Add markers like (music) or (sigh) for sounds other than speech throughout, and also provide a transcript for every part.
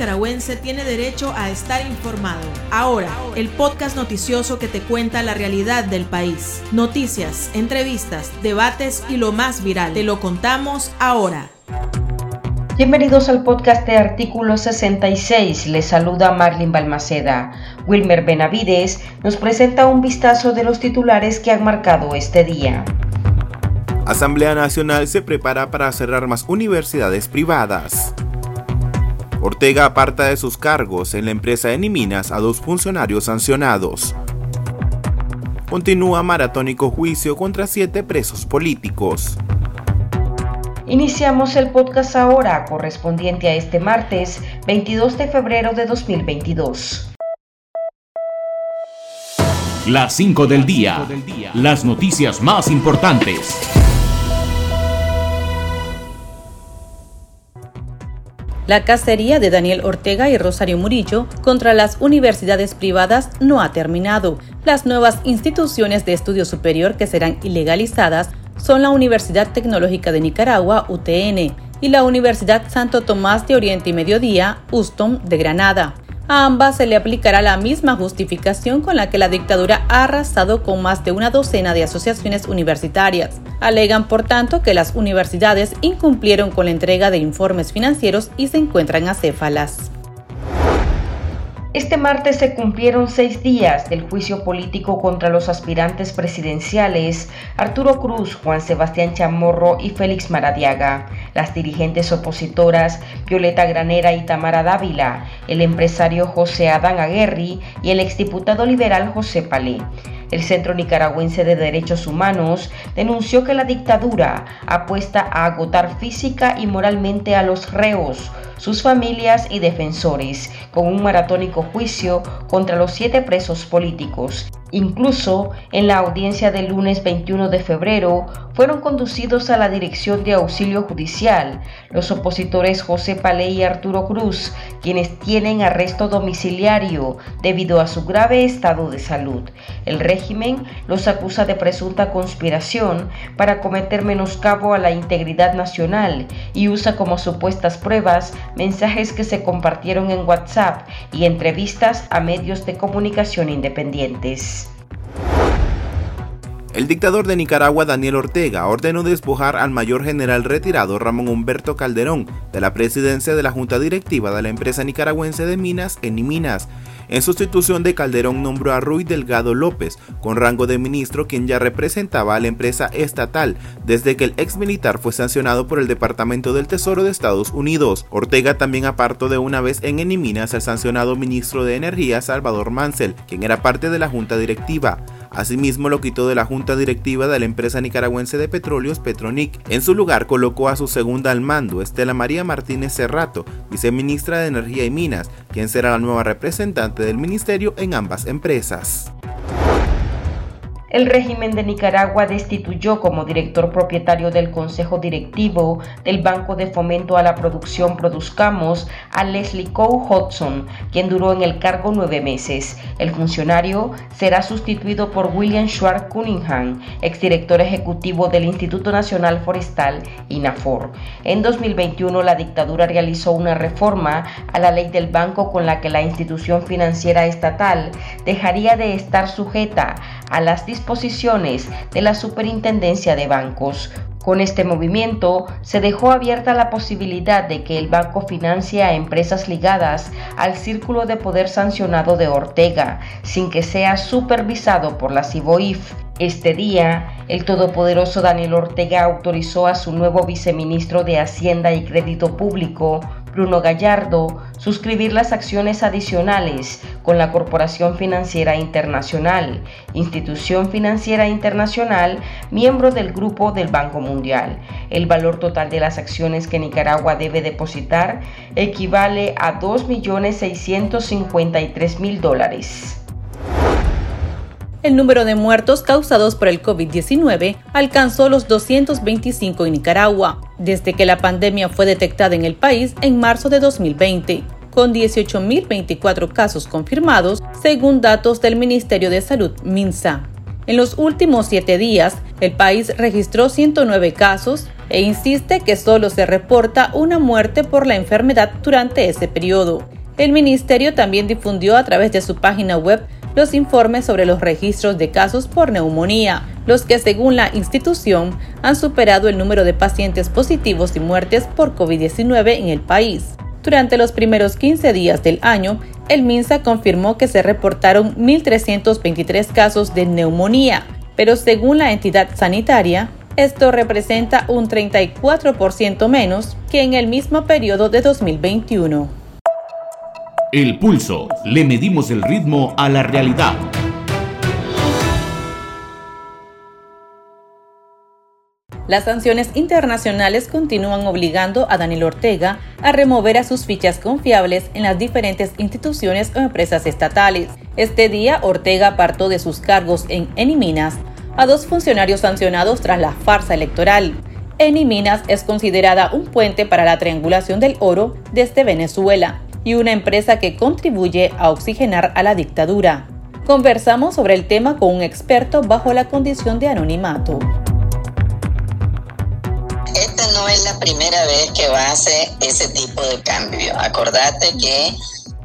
nicaragüense tiene derecho a estar informado. Ahora, el podcast noticioso que te cuenta la realidad del país. Noticias, entrevistas, debates y lo más viral. Te lo contamos ahora. Bienvenidos al podcast de Artículo 66. Les saluda Marlin Balmaceda. Wilmer Benavides nos presenta un vistazo de los titulares que han marcado este día. Asamblea Nacional se prepara para cerrar más universidades privadas. Ortega aparta de sus cargos en la empresa Eniminas a dos funcionarios sancionados. Continúa maratónico juicio contra siete presos políticos. Iniciamos el podcast ahora, correspondiente a este martes 22 de febrero de 2022. Las 5 del día. Las noticias más importantes. La cacería de Daniel Ortega y Rosario Murillo contra las universidades privadas no ha terminado. Las nuevas instituciones de estudio superior que serán ilegalizadas son la Universidad Tecnológica de Nicaragua, UTN, y la Universidad Santo Tomás de Oriente y Mediodía, USTOM de Granada. A ambas se le aplicará la misma justificación con la que la dictadura ha arrasado con más de una docena de asociaciones universitarias. Alegan, por tanto, que las universidades incumplieron con la entrega de informes financieros y se encuentran acéfalas. Este martes se cumplieron seis días del juicio político contra los aspirantes presidenciales Arturo Cruz, Juan Sebastián Chamorro y Félix Maradiaga, las dirigentes opositoras Violeta Granera y Tamara Dávila, el empresario José Adán Aguerri y el exdiputado liberal José Palé. El Centro Nicaragüense de Derechos Humanos denunció que la dictadura apuesta a agotar física y moralmente a los reos, sus familias y defensores, con un maratónico juicio contra los siete presos políticos Incluso en la audiencia del lunes 21 de febrero fueron conducidos a la Dirección de Auxilio Judicial los opositores José Palé y Arturo Cruz, quienes tienen arresto domiciliario debido a su grave estado de salud. El régimen los acusa de presunta conspiración para cometer menoscabo a la integridad nacional y usa como supuestas pruebas mensajes que se compartieron en WhatsApp y entrevistas a medios de comunicación independientes. El dictador de Nicaragua, Daniel Ortega, ordenó despojar al mayor general retirado Ramón Humberto Calderón de la presidencia de la Junta Directiva de la empresa nicaragüense de minas, Eniminas. En sustitución de Calderón nombró a Ruy Delgado López, con rango de ministro, quien ya representaba a la empresa estatal desde que el ex militar fue sancionado por el Departamento del Tesoro de Estados Unidos. Ortega también apartó de una vez en Eniminas al sancionado ministro de Energía Salvador Mansell, quien era parte de la Junta Directiva. Asimismo lo quitó de la junta directiva de la empresa nicaragüense de petróleos Petronic. En su lugar colocó a su segunda al mando, Estela María Martínez Cerrato, viceministra de Energía y Minas, quien será la nueva representante del ministerio en ambas empresas. El régimen de Nicaragua destituyó como director propietario del Consejo Directivo del Banco de Fomento a la Producción Produzcamos a Leslie Coe Hodgson, quien duró en el cargo nueve meses. El funcionario será sustituido por William Schwartz Cunningham, exdirector ejecutivo del Instituto Nacional Forestal, INAFOR. En 2021, la dictadura realizó una reforma a la ley del banco con la que la institución financiera estatal dejaría de estar sujeta a las disposiciones de la Superintendencia de Bancos. Con este movimiento se dejó abierta la posibilidad de que el banco financie a empresas ligadas al círculo de poder sancionado de Ortega, sin que sea supervisado por la CIBOIF. Este día, el todopoderoso Daniel Ortega autorizó a su nuevo viceministro de Hacienda y Crédito Público, Bruno Gallardo, suscribir las acciones adicionales con la Corporación Financiera Internacional, institución financiera internacional, miembro del Grupo del Banco Mundial. El valor total de las acciones que Nicaragua debe depositar equivale a 2.653.000 dólares. El número de muertos causados por el COVID-19 alcanzó los 225 en Nicaragua, desde que la pandemia fue detectada en el país en marzo de 2020, con 18.024 casos confirmados, según datos del Ministerio de Salud, MINSA. En los últimos siete días, El país registró 109 casos e insiste que solo se reporta una muerte por la enfermedad durante ese periodo. El ministerio también difundió a través de su página web los informes sobre los registros de casos por neumonía, los que según la institución han superado el número de pacientes positivos y muertes por COVID-19 en el país. Durante los primeros 15 días del año, el MINSA confirmó que se reportaron 1.323 casos de neumonía, pero según la entidad sanitaria, esto representa un 34% menos que en el mismo periodo de 2021. El pulso. Le medimos el ritmo a la realidad. Las sanciones internacionales continúan obligando a Daniel Ortega a remover a sus fichas confiables en las diferentes instituciones o empresas estatales. Este día, Ortega apartó de sus cargos en Eniminas a dos funcionarios sancionados tras la farsa electoral. Eniminas es considerada un puente para la triangulación del oro desde Venezuela y una empresa que contribuye a oxigenar a la dictadura. Conversamos sobre el tema con un experto bajo la condición de anonimato. Esta no es la primera vez que va a hacer ese tipo de cambio. Acordate que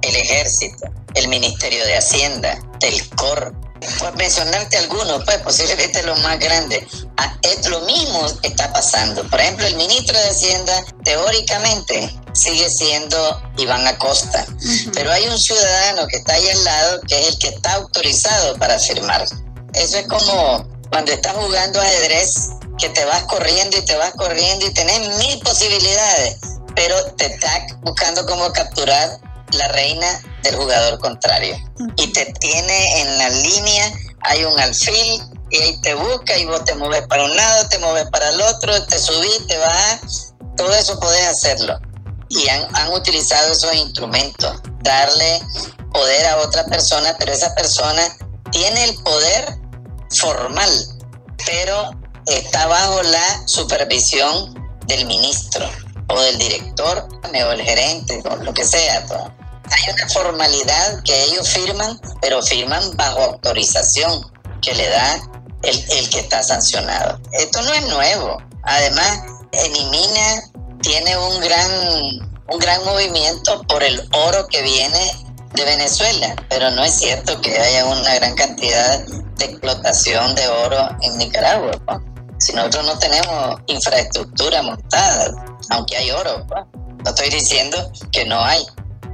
el ejército, el Ministerio de Hacienda, el COR, por mencionarte algunos, pues posiblemente los más grandes, ah, es lo mismo está pasando. Por ejemplo, el ministro de Hacienda teóricamente sigue siendo Iván Acosta, pero hay un ciudadano que está ahí al lado que es el que está autorizado para firmar. Eso es como cuando estás jugando ajedrez, que te vas corriendo y te vas corriendo y tenés mil posibilidades, pero te está buscando cómo capturar la reina del jugador contrario. Y te tiene en la línea, hay un alfil, y ahí te busca y vos te mueves para un lado, te mueves para el otro, te subís, te vas, todo eso podés hacerlo. Y han, utilizado esos instrumentos, darle poder a otra persona, pero esa persona tiene el poder formal, pero está bajo la supervisión del ministro o del director o el gerente o lo que sea. Hay una formalidad que ellos firman, pero firman bajo autorización que le da el, el que está sancionado. Esto no es nuevo. Además, Enimina tiene un gran, un gran movimiento por el oro que viene de Venezuela, pero no es cierto que haya una gran cantidad de explotación de oro en Nicaragua. Si nosotros no tenemos infraestructura montada, aunque hay oro, no estoy diciendo que no hay.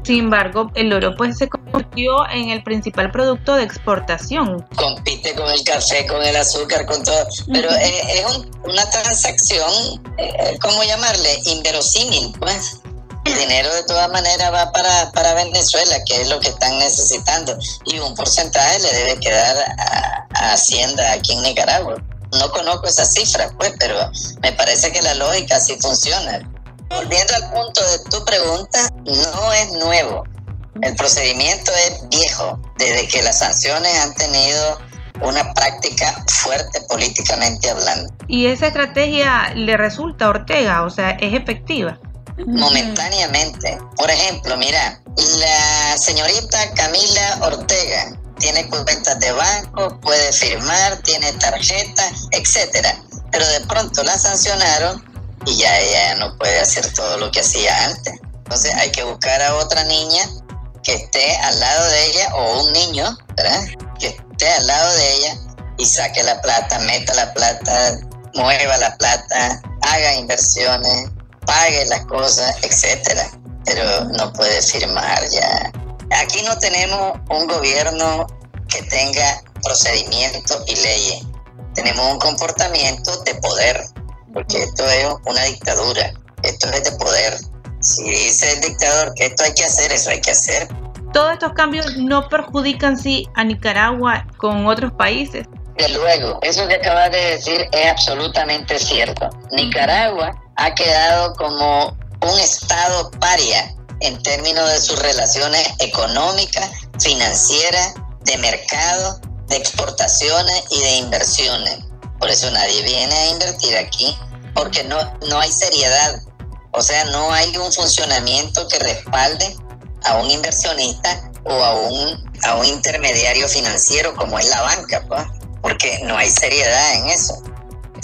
Sin embargo, el oro pues se convirtió en el principal producto de exportación. Compite con el café, con el azúcar, con todo, pero es, una transacción, eh, ¿cómo llamarle? Inverosímil, pues. El dinero de todas maneras va para, para Venezuela, que es lo que están necesitando, y un porcentaje le debe quedar a, a Hacienda aquí en Nicaragua. No conozco esas cifras, pues, pero me parece que la lógica sí funciona. Volviendo al punto de tu pregunta, no es nuevo. El procedimiento es viejo, desde que las sanciones han tenido una práctica fuerte políticamente hablando. ¿Y esa estrategia le resulta a Ortega? O sea, ¿es efectiva? Momentáneamente. Por ejemplo, mira, la señorita Camila Ortega tiene cuentas de banco, puede firmar, tiene tarjeta, etcétera. Pero de pronto la sancionaron y ya ella no puede hacer todo lo que hacía antes. Entonces hay que buscar a otra niña que esté al lado de ella o un niño, ¿verdad? Que esté al lado de ella y saque la plata, meta la plata, mueva la plata, haga inversiones, pague las cosas, etcétera. Pero no puede firmar ya. Aquí no tenemos un gobierno que tenga procedimientos y leyes. Tenemos un comportamiento de poder porque esto es una dictadura, esto es de poder. Si dice el dictador que esto hay que hacer, eso hay que hacer. Todos estos cambios no perjudican sí a Nicaragua con otros países. De luego, eso que acabas de decir es absolutamente cierto. Nicaragua ha quedado como un estado paria en términos de sus relaciones económicas, financieras, de mercado, de exportaciones y de inversiones. Por eso nadie viene a invertir aquí, porque no, no hay seriedad. O sea, no hay un funcionamiento que respalde a un inversionista o a un, a un intermediario financiero como es la banca, porque no hay seriedad en eso.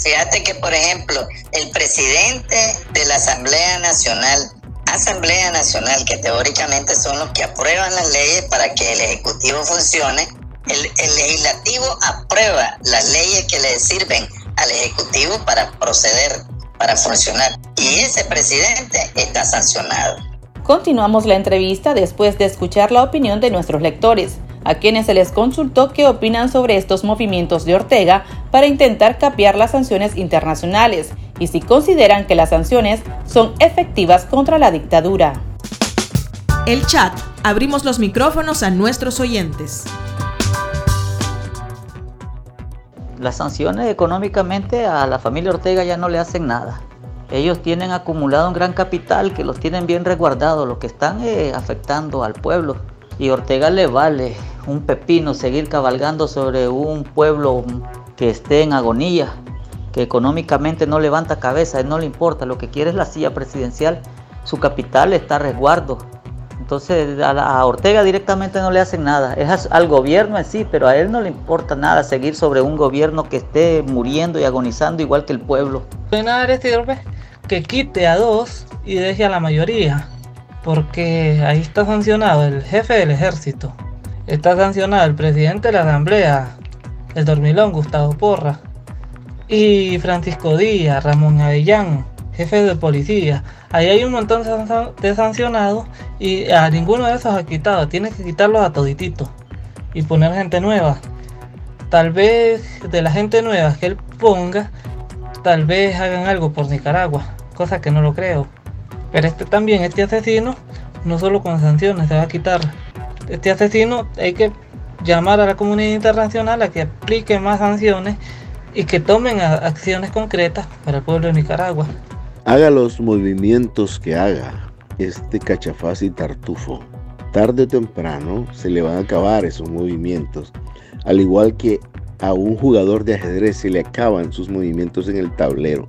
Fíjate que, por ejemplo, el presidente de la Asamblea Nacional, Asamblea Nacional, que teóricamente son los que aprueban las leyes para que el Ejecutivo funcione, el, el legislativo aprueba las leyes que le sirven al Ejecutivo para proceder, para funcionar. Y ese presidente está sancionado. Continuamos la entrevista después de escuchar la opinión de nuestros lectores, a quienes se les consultó qué opinan sobre estos movimientos de Ortega para intentar capear las sanciones internacionales y si consideran que las sanciones son efectivas contra la dictadura. El chat. Abrimos los micrófonos a nuestros oyentes. Las sanciones económicamente a la familia Ortega ya no le hacen nada. Ellos tienen acumulado un gran capital que los tienen bien resguardados, lo que están eh, afectando al pueblo. Y Ortega le vale un pepino seguir cabalgando sobre un pueblo que esté en agonía, que económicamente no levanta cabeza, él no le importa, lo que quiere es la silla presidencial, su capital está a resguardo, entonces a, Ortega directamente no le hacen nada. Es al gobierno en sí, pero a él no le importa nada seguir sobre un gobierno que esté muriendo y agonizando igual que el pueblo. Nada sirve que quite a dos y deje a la mayoría. Porque ahí está sancionado el jefe del ejército. Está sancionado el presidente de la asamblea, el dormilón Gustavo Porra. Y Francisco Díaz, Ramón Avellán, jefe de policía. Ahí hay un montón de sancionados y a ninguno de esos ha quitado. Tiene que quitarlos a toditito y poner gente nueva. Tal vez de la gente nueva que él ponga, tal vez hagan algo por Nicaragua, cosa que no lo creo. Pero este también, este asesino, no solo con sanciones se va a quitar. Este asesino hay que llamar a la comunidad internacional a que aplique más sanciones y que tomen acciones concretas para el pueblo de Nicaragua haga los movimientos que haga este cachafaz y tartufo, tarde o temprano se le van a acabar esos movimientos, al igual que a un jugador de ajedrez se le acaban sus movimientos en el tablero.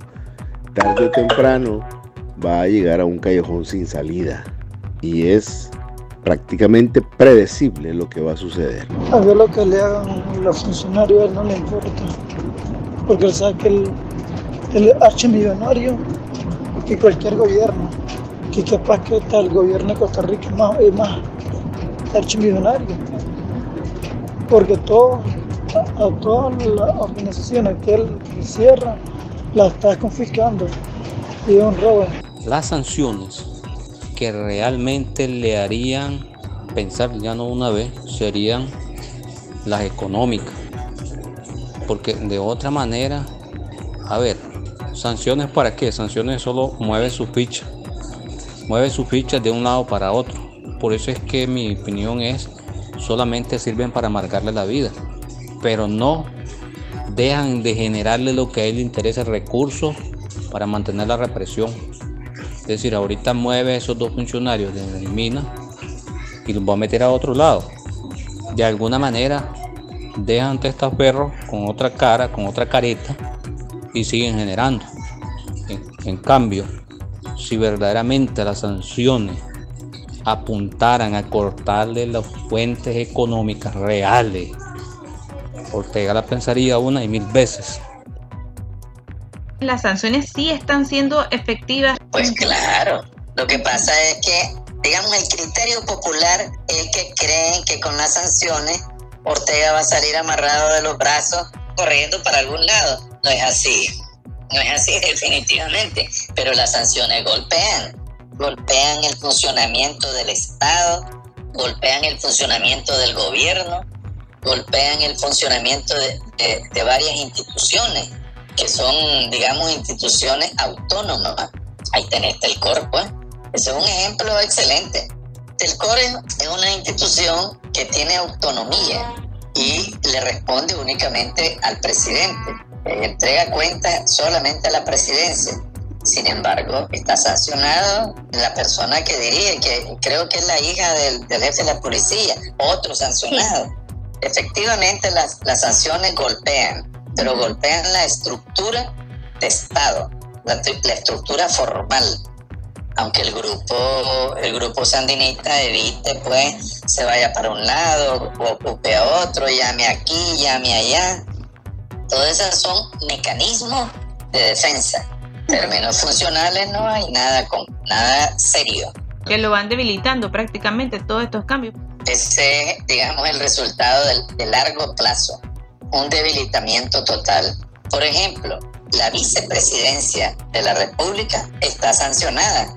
Tarde o temprano va a llegar a un callejón sin salida y es prácticamente predecible lo que va a suceder. A ver lo que le hagan los funcionarios, no le importa, porque él sabe que el archimillonario que cualquier gobierno, que capaz que el gobierno de Costa Rica es más, es archimillonario, porque todo, a, todas las organizaciones que él cierra, las está confiscando. Y es un robo. Las sanciones que realmente le harían pensar ya no una vez serían las económicas, porque de otra manera, a ver, ¿Sanciones para qué? Sanciones solo mueve su ficha. Mueve su ficha de un lado para otro. Por eso es que mi opinión es solamente sirven para amargarle la vida. Pero no dejan de generarle lo que a él le interesa, recursos para mantener la represión. Es decir, ahorita mueve a esos dos funcionarios de la mina y los va a meter a otro lado. De alguna manera dejan a perros con otra cara, con otra careta y siguen generando. En, cambio, si verdaderamente las sanciones apuntaran a cortarle las fuentes económicas reales, Ortega la pensaría una y mil veces. Las sanciones sí están siendo efectivas. Pues claro, lo que pasa es que, digamos, el criterio popular es que creen que con las sanciones Ortega va a salir amarrado de los brazos corriendo para algún lado. No es así. No es así (laughs) definitivamente, pero las sanciones golpean, golpean el funcionamiento del Estado, golpean el funcionamiento del gobierno, golpean el funcionamiento de, varias instituciones que son, digamos, instituciones autónomas. Ahí tenés el ¿eh? Ese es un ejemplo excelente. El CORE es una institución que tiene autonomía y le responde únicamente al presidente. Eh, entrega cuenta solamente a la presidencia. Sin embargo, está sancionado la persona que dirige, que creo que es la hija del, jefe de la policía, otro sancionado. Efectivamente, las, las sanciones golpean, pero golpean la estructura de Estado, la, la estructura formal aunque el grupo el grupo sandinista evite pues se vaya para un lado ocupe a otro llame aquí llame allá todos esos son mecanismos de defensa. Términos funcionales no hay nada con nada serio. Que lo van debilitando prácticamente todos estos cambios. Ese es, digamos, el resultado de largo plazo, un debilitamiento total. Por ejemplo, la vicepresidencia de la República está sancionada.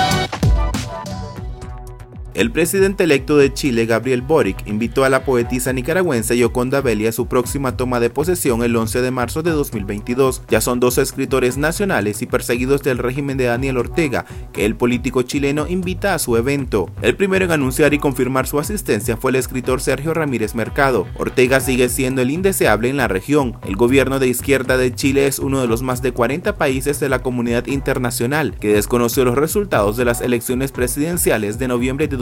El presidente electo de Chile, Gabriel Boric, invitó a la poetisa nicaragüense Yoconda Belli a su próxima toma de posesión el 11 de marzo de 2022. Ya son dos escritores nacionales y perseguidos del régimen de Daniel Ortega, que el político chileno invita a su evento. El primero en anunciar y confirmar su asistencia fue el escritor Sergio Ramírez Mercado. Ortega sigue siendo el indeseable en la región. El gobierno de izquierda de Chile es uno de los más de 40 países de la comunidad internacional que desconoció los resultados de las elecciones presidenciales de noviembre de